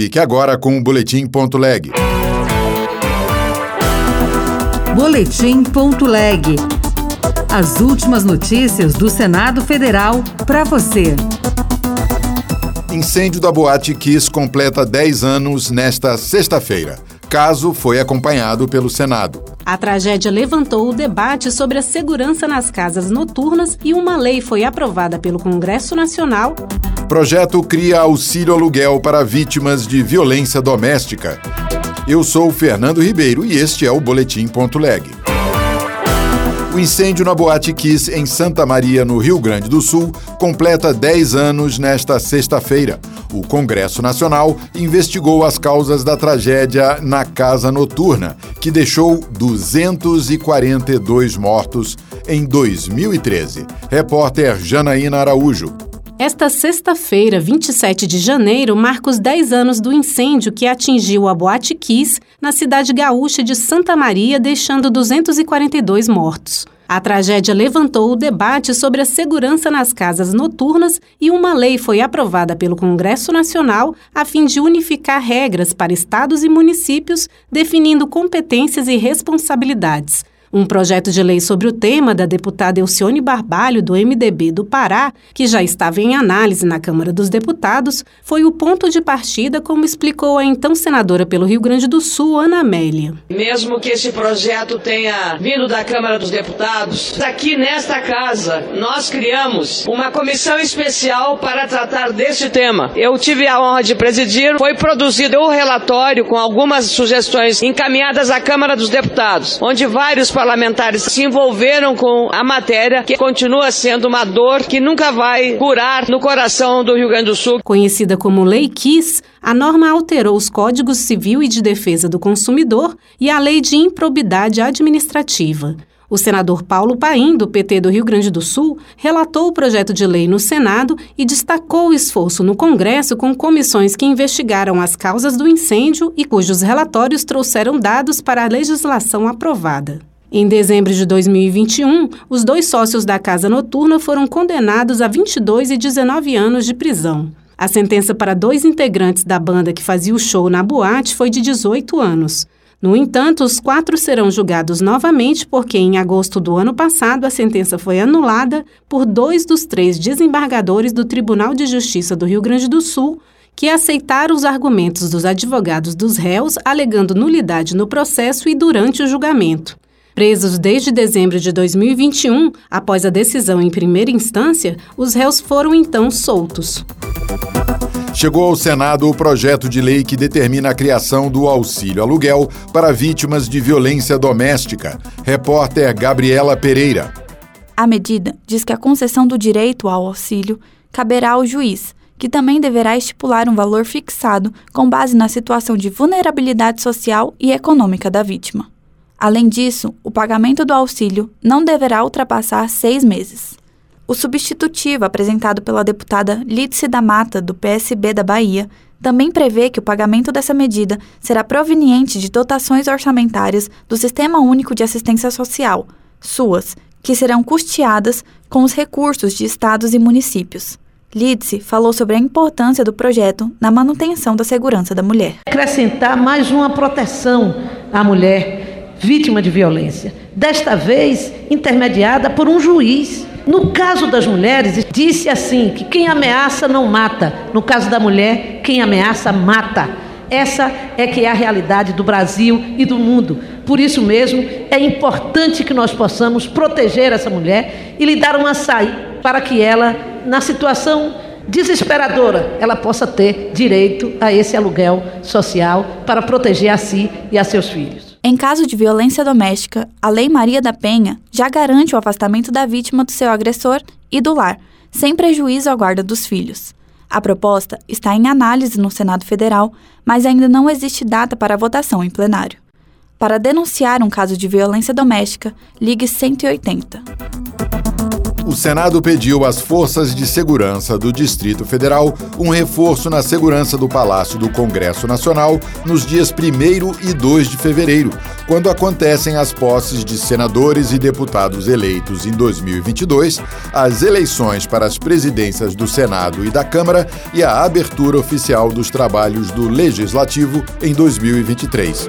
Fique agora com o Boletim Ponto Leg. Boletim.leg. As últimas notícias do Senado Federal para você. Incêndio da Boate Kiss completa 10 anos nesta sexta-feira. Caso foi acompanhado pelo Senado. A tragédia levantou o debate sobre a segurança nas casas noturnas e uma lei foi aprovada pelo Congresso Nacional. Projeto cria auxílio aluguel para vítimas de violência doméstica. Eu sou Fernando Ribeiro e este é o Boletim Ponto Leg. O incêndio na Boate Kiss, em Santa Maria, no Rio Grande do Sul, completa 10 anos nesta sexta-feira. O Congresso Nacional investigou as causas da tragédia na casa noturna, que deixou 242 mortos em 2013. Repórter Janaína Araújo. Esta sexta-feira, 27 de janeiro, marca os 10 anos do incêndio que atingiu a Boate Kiss na cidade gaúcha de Santa Maria, deixando 242 mortos. A tragédia levantou o debate sobre a segurança nas casas noturnas e uma lei foi aprovada pelo Congresso Nacional a fim de unificar regras para estados e municípios, definindo competências e responsabilidades. Um projeto de lei sobre o tema da deputada Elcione Barbalho, do MDB do Pará, que já estava em análise na Câmara dos Deputados, foi o ponto de partida, como explicou a então senadora pelo Rio Grande do Sul, Ana Amélia. Mesmo que esse projeto tenha vindo da Câmara dos Deputados, aqui nesta casa nós criamos uma comissão especial para tratar desse tema. Eu tive a honra de presidir, foi produzido um relatório com algumas sugestões encaminhadas à Câmara dos Deputados, onde vários parlamentares se envolveram com a matéria, que continua sendo uma dor que nunca vai curar no coração do Rio Grande do Sul. Conhecida como Lei Kiss, a norma alterou os Códigos Civil e de Defesa do Consumidor e a Lei de Improbidade Administrativa. O senador Paulo Paim, do PT do Rio Grande do Sul, relatou o projeto de lei no Senado e destacou o esforço no Congresso com comissões que investigaram as causas do incêndio e cujos relatórios trouxeram dados para a legislação aprovada. Em dezembro de 2021, os dois sócios da casa noturna foram condenados a 22 e 19 anos de prisão. A sentença para dois integrantes da banda que fazia o show na boate foi de 18 anos. No entanto, os quatro serão julgados novamente porque, em agosto do ano passado, a sentença foi anulada por dois dos três desembargadores do Tribunal de Justiça do Rio Grande do Sul, que aceitaram os argumentos dos advogados dos réus, alegando nulidade no processo e durante o julgamento. Presos desde dezembro de 2021, após a decisão em primeira instância, os réus foram então soltos. Chegou ao Senado o projeto de lei que determina a criação do auxílio aluguel para vítimas de violência doméstica. Repórter Gabriela Pereira. A medida diz que a concessão do direito ao auxílio caberá ao juiz, que também deverá estipular um valor fixado com base na situação de vulnerabilidade social e econômica da vítima. Além disso, o pagamento do auxílio não deverá ultrapassar seis meses. O substitutivo apresentado pela deputada Lídice da Mata, do PSB da Bahia, também prevê que o pagamento dessa medida será proveniente de dotações orçamentárias do Sistema Único de Assistência Social, SUAS, que serão custeadas com os recursos de estados e municípios. Lídice falou sobre a importância do projeto na manutenção da segurança da mulher. Acrescentar mais uma proteção à mulher vítima de violência, desta vez intermediada por um juiz. No caso das mulheres, disse assim: que quem ameaça não mata. No caso da mulher, quem ameaça mata. Essa é que é a realidade do Brasil e do mundo. Por isso mesmo, é importante que nós possamos proteger essa mulher e lhe dar uma saída para que ela, na situação desesperadora, ela possa ter direito a esse aluguel social para proteger a si e a seus filhos. Em caso de violência doméstica, a Lei Maria da Penha já garante o afastamento da vítima do seu agressor e do lar, sem prejuízo à guarda dos filhos. A proposta está em análise no Senado Federal, mas ainda não existe data para votação em plenário. Para denunciar um caso de violência doméstica, ligue 180. O Senado pediu às forças de segurança do Distrito Federal um reforço na segurança do Palácio do Congresso Nacional nos dias 1 e 2 de fevereiro, quando acontecem as posses de senadores e deputados eleitos em 2022, as eleições para as presidências do Senado e da Câmara e a abertura oficial dos trabalhos do Legislativo em 2023.